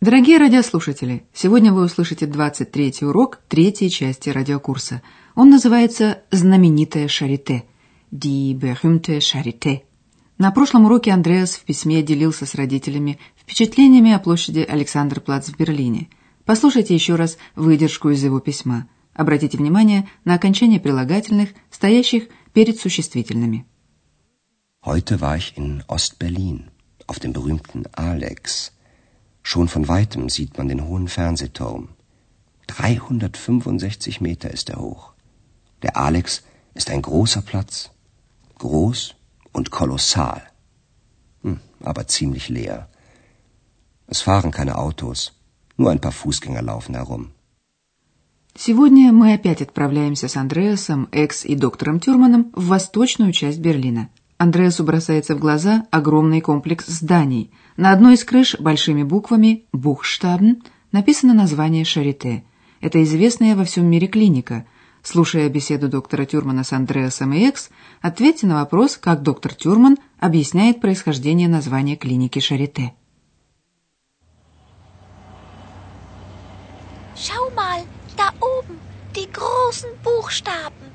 Дорогие радиослушатели, сегодня вы услышите 23-й урок третьей части радиокурса. Он называется «Знаменитая Шарите» – «Die berühmte Charité». На прошлом уроке Андреас в письме делился с родителями впечатлениями о площади Александрплац в Берлине. Послушайте еще раз выдержку из его письма. Обратите внимание на окончание прилагательных, стоящих перед существительными. Heute war ich in Ostberlin, auf dem berühmten Alex – Schon von weitem sieht man den hohen Fernsehturm. 365 Meter ist er hoch. Der Alex ist ein großer Platz. Groß und kolossal. Hm, aber ziemlich leer. Es fahren keine Autos. Nur ein paar Fußgänger laufen herum. Сегодня мы опять отправляемся с Андреасом, Экс и доктором Тюрманом в восточную часть Берлина. Андреасу бросается в глаза огромный комплекс зданий. На одной из крыш большими буквами «Бухштабн» написано название «Шарите». Это известная во всем мире клиника. Слушая беседу доктора Тюрмана с Андреасом и Экс, ответьте на вопрос, как доктор Тюрман объясняет происхождение названия клиники «Шарите». Schau mal, da oben, die großen Buchstaben.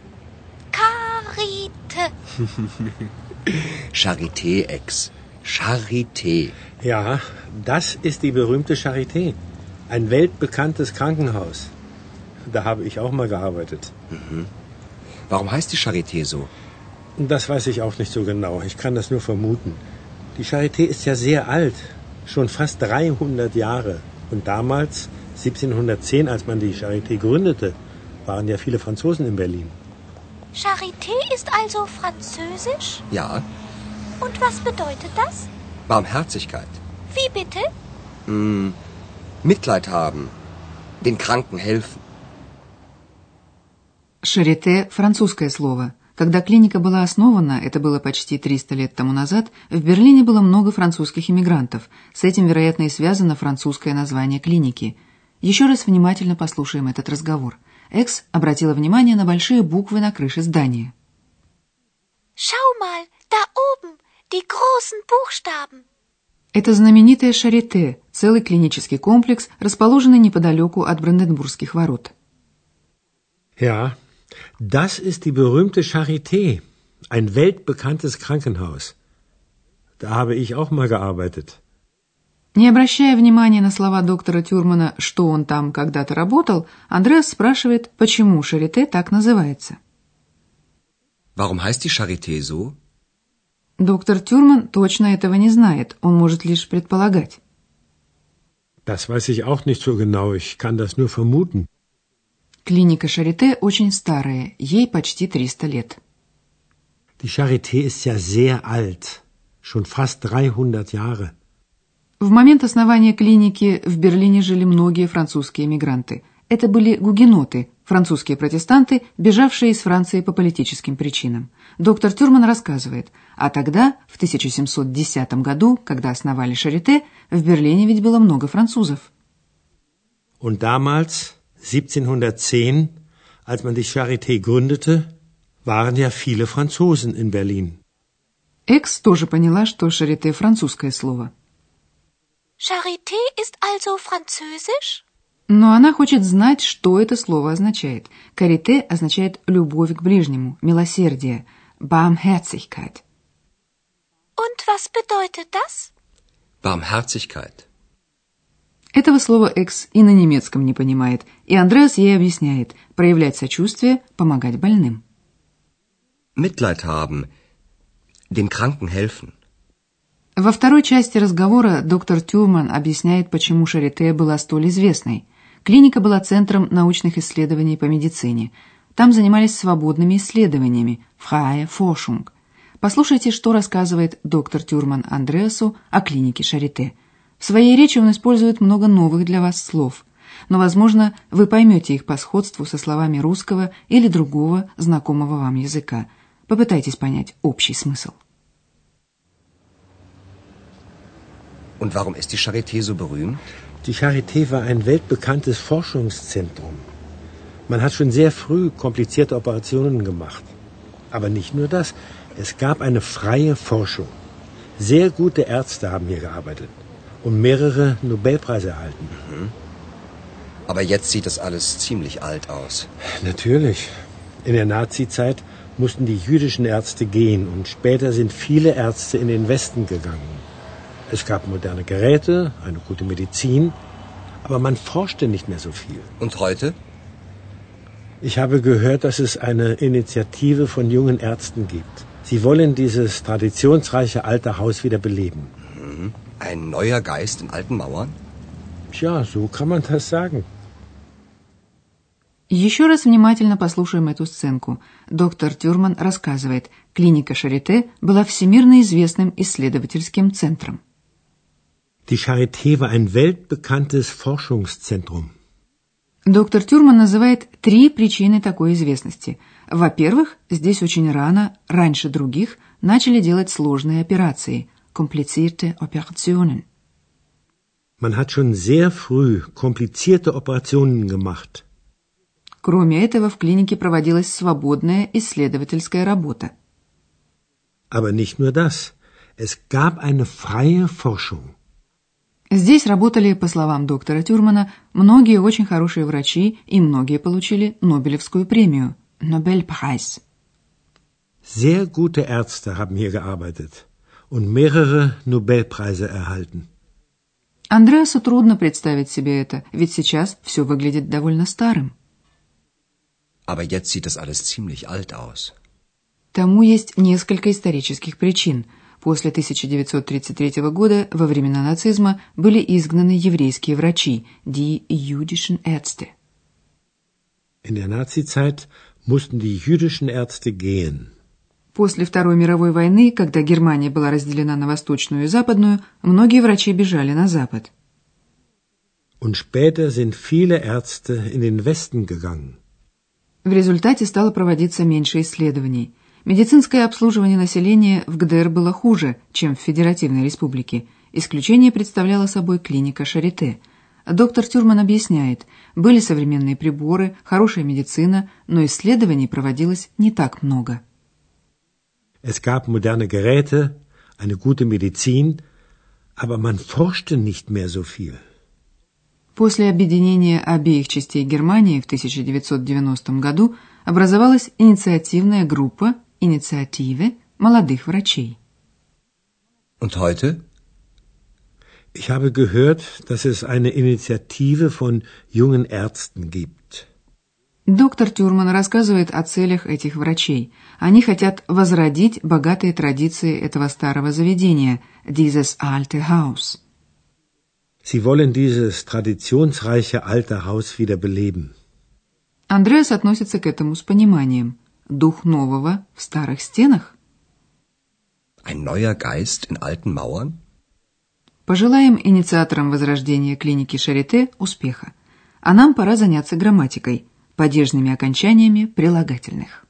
Karite. Charité, Ex. Charité. Ja, das ist die berühmte Charité. Ein weltbekanntes Krankenhaus. Da habe ich auch mal gearbeitet. Mhm. Warum heißt die Charité so? Das weiß ich auch nicht so genau. Ich kann das nur vermuten. Die Charité ist ja sehr alt. Schon fast 300 Jahre. Und damals, 1710, als man die Charité gründete, waren ja viele Franzosen in Berlin. Charité ist also französisch? Ja. Und was bedeutet das? Barmherzigkeit. Wie bitte? Hm, Mitleid haben. Den Kranken helfen. Шарите – французское слово. Когда клиника была основана, это было почти 300 лет тому назад, в Берлине было много французских иммигрантов. С этим, вероятно, и связано французское название клиники. Еще раз внимательно послушаем этот разговор – Экс обратила внимание на большие буквы на крыше здания. Schau mal, da oben, die großen Buchstaben. Это знаменитое Шарите, целый клинический комплекс, расположенный неподалеку от Бранденбургских ворот. Ja, das ist die berühmte Charité, ein weltbekanntes Krankenhaus. Da habe ich auch mal gearbeitet. Не обращая внимания на слова доктора Тюрмана, что он там когда-то работал, Андреас спрашивает, почему Шарите так называется. Warum heißt die Charité so? Доктор Тюрман точно этого не знает, он может лишь предполагать. Das weiß ich auch nicht so genau, ich kann das nur vermuten. Клиника Шарите очень старая, ей почти 300 лет. Die Charité ist ja sehr alt, schon fast 300 Jahre. В момент основания клиники в Берлине жили многие французские эмигранты. Это были гугеноты, французские протестанты, бежавшие из Франции по политическим причинам. Доктор Тюрман рассказывает, а тогда, в 1710 году, когда основали Шарите, в Берлине ведь было много французов. Und damals, 1710, als man die Charité gründete, waren ja viele Franzosen in Berlin. Экс тоже поняла, что Шарите – французское слово – Charité ist also französisch? Но она хочет знать, что это слово означает. Карите означает «любовь к ближнему», «милосердие», «Barmherzigkeit». Und was bedeutet das? Barmherzigkeit. Этого слова Экс и на немецком не понимает, и Андреас ей объясняет проявлять сочувствие, помогать больным. Mitleid haben, den Kranken helfen. Во второй части разговора доктор Тюрман объясняет, почему Шарите была столь известной. Клиника была центром научных исследований по медицине. Там занимались свободными исследованиями, freie Forschung. Послушайте, что рассказывает доктор Тюрман Андреасу о клинике Шарите. В своей речи он использует много новых для вас слов. но, возможно, вы поймете их по сходству со словами русского или другого знакомого вам языка. Попытайтесь понять общий смысл. Und warum ist die Charité so berühmt? Die Charité war ein weltbekanntes Forschungszentrum. Man hat schon sehr früh komplizierte Operationen gemacht. Aber nicht nur das. Es gab eine freie Forschung. Sehr gute Ärzte haben hier gearbeitet und mehrere Nobelpreise erhalten. Mhm. Aber jetzt sieht das alles ziemlich alt aus. Natürlich. In der Nazizeit mussten die jüdischen Ärzte gehen und später sind viele Ärzte in den Westen gegangen. Es gab moderne Geräte, eine gute Medizin, aber man forschte nicht mehr so viel. Und heute? Ich habe gehört, dass es eine Initiative von jungen Ärzten gibt. Sie wollen dieses traditionsreiche alte Haus wieder beleben. Mhm. Ein neuer Geist in alten Mauern? Tja, so kann man das sagen. Еще раз внимательно послушаем эту сценку. Доктор Тюрман рассказывает, клиника Шарите была всемирно известным исследовательским центром. Die Charité war ein weltbekanntes Forschungszentrum. Доктор Тюрман называет три причины такой известности. Во-первых, здесь очень рано, раньше других, начали делать сложные операции, komplizierte Operationen. Man hat schon sehr früh komplizierte Operationen gemacht. Кроме этого, в клинике проводилась свободная исследовательская работа. Aber nicht nur das. Es gab eine freie Forschung. Здесь работали, по словам доктора Тюрмана, многие очень хорошие врачи, и многие получили Нобелевскую премию – Nobelpreis. Sehr gute Ärzte haben hier gearbeitet und mehrere Nobelpreise erhalten. Андреасу трудно представить себе это, ведь сейчас все выглядит довольно старым. Aber jetzt sieht das alles ziemlich alt aus. Тому есть несколько исторических причин – После 1933 года, во времена нацизма, были изгнаны еврейские врачи, die jüdischen Ärzte. In der Nazizeit mussten die jüdischen Ärzte gehen. После Второй мировой войны, когда Германия была разделена на восточную и западную, многие врачи бежали на запад. Und später sind viele Ärzte in den Westen gegangen. В результате стало проводиться меньше исследований – Медицинское обслуживание населения в ГДР было хуже, чем в Федеративной Республике. Исключение представляла собой клиника Шарите. Доктор Тюрман объясняет, были современные приборы, хорошая медицина, но исследований проводилось не так много. Es gab moderne Geräte, eine gute Medizin, aber man forschte nicht mehr so viel. После объединения обеих частей Германии в 1990 году образовалась инициативная группа Initiative молодых врачей. Und heute? Ich habe gehört, dass es eine Initiative von jungen Ärzten gibt. Доктор Тюрман рассказывает о целях этих врачей. Они хотят возродить богатые традиции этого старого заведения, dieses alte Haus. Sie wollen dieses traditionsreiche alte Haus wieder beleben. Андреас относится к этому с пониманием. Дух нового в старых стенах? Ein neuer Geist in alten Mauern? Пожелаем инициаторам возрождения клиники Шарите успеха. А нам пора заняться грамматикой, падежными окончаниями прилагательных.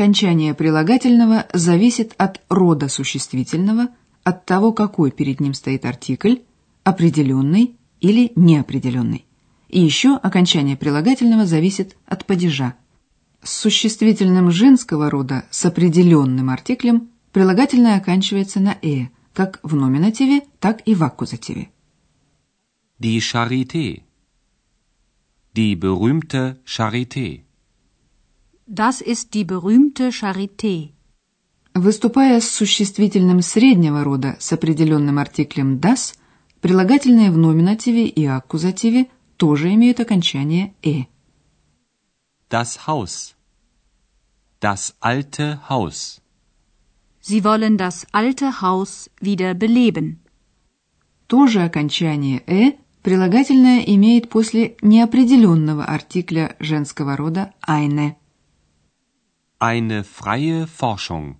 Окончание прилагательного зависит от рода существительного, от того, какой перед ним стоит артикль, определенный или неопределенный. И еще окончание прилагательного зависит от падежа. С существительным женского рода с определенным артиклем прилагательное оканчивается на «э», как в номинативе, так и в аккузативе. Die Charité. Die berühmte Charité. Das ist die berühmte Charité. Выступая с существительным среднего рода с определенным артиклем das, прилагательные в номинативе и аккузативе тоже имеют окончание «э». Das Haus. Das alte Haus. Sie wollen das alte Haus wieder beleben. Тоже окончание «э» Прилагательное имеет после неопределенного артикля женского рода eine. Eine freie Forschung.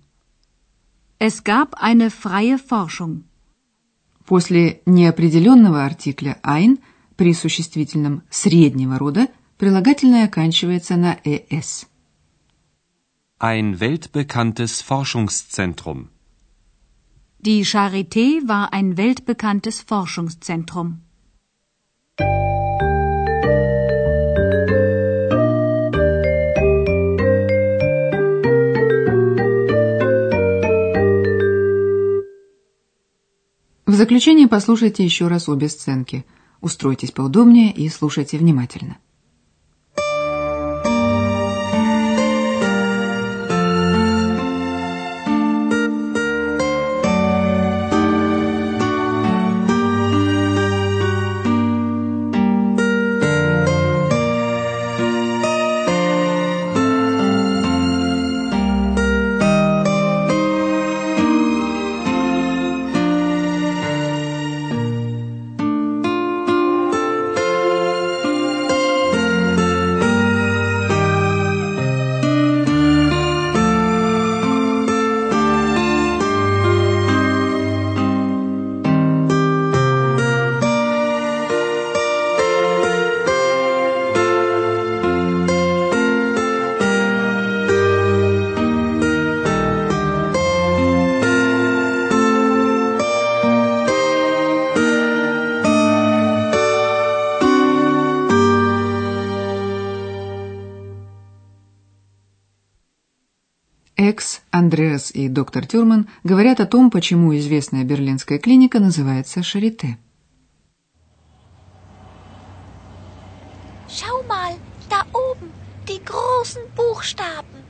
Es gab eine freie Forschung. После неопределенного артикля ein при существительном среднего рода прилагательное оканчивается на «es». Ein weltbekanntes Forschungszentrum. Die Charité war ein weltbekanntes Forschungszentrum. Заключение послушайте еще раз обе сценки. Устройтесь поудобнее и слушайте внимательно. Андреас и доктор Тюрман говорят о том, почему известная берлинская клиника называется Шарите. Schau mal, da oben, die großen Buchstaben.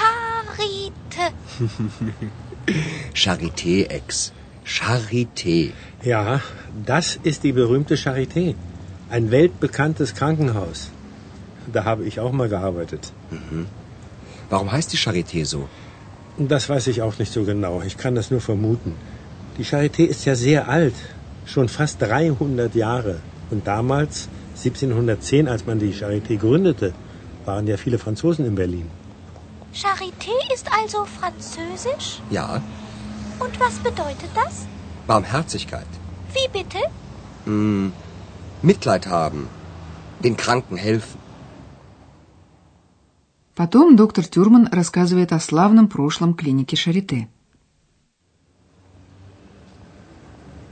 Karite. Charité, Ex. Charité. Ja, das ist die berühmte Charité. Ein weltbekanntes Krankenhaus. Da habe ich auch mal gearbeitet. Warum heißt die Charité so? Das weiß ich auch nicht so genau. Ich kann das nur vermuten. Die Charité ist ja sehr alt. Schon fast 300 Jahre. Und damals, 1710, als man die Charité gründete, waren ja viele Franzosen in Berlin. Charité ist also französisch? Ja, Und was bedeutet das? Barmherzigkeit. Wie bitte? Hm, Mitleid haben. Den Kranken helfen. Потом доктор Тюрман рассказывает о славном прошлом клиники Шарите.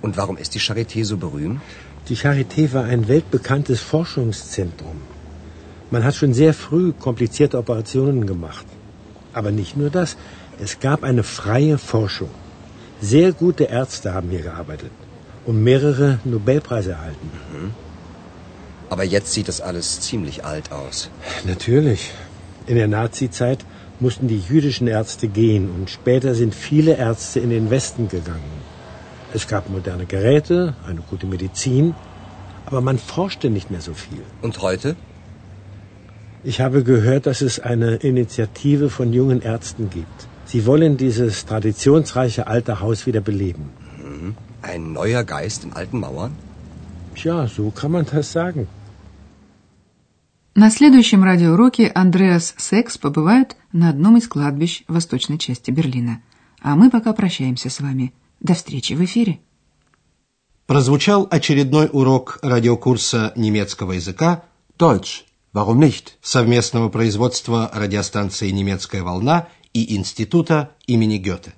Und warum ist die Charité so berühmt? Die Charité war ein weltbekanntes Forschungszentrum. Man hat schon sehr früh komplizierte Operationen gemacht. Aber nicht nur das. Es gab eine freie Forschung. Sehr gute Ärzte haben hier gearbeitet und mehrere Nobelpreise erhalten. Aber jetzt sieht das alles ziemlich alt aus. Natürlich. In der Nazizeit mussten die jüdischen Ärzte gehen und später sind viele Ärzte in den Westen gegangen. Es gab moderne Geräte, eine gute Medizin, aber man forschte nicht mehr so viel. Und heute? Ich habe gehört, dass es eine Initiative von jungen Ärzten gibt. Sie wollen dieses traditionsreiche alte Haus wieder beleben. Ein neuer Geist in alten Mauern? Tja, so kann man das sagen. На следующем радиоуроке Андреас Секс побывают на одном из кладбищ восточной части Берлина. А мы пока прощаемся с вами. До встречи в эфире. Прозвучал очередной урок радиокурса немецкого языка Deutsch. Warum nicht? совместного производства радиостанции «Немецкая волна» и Института имени Гёте.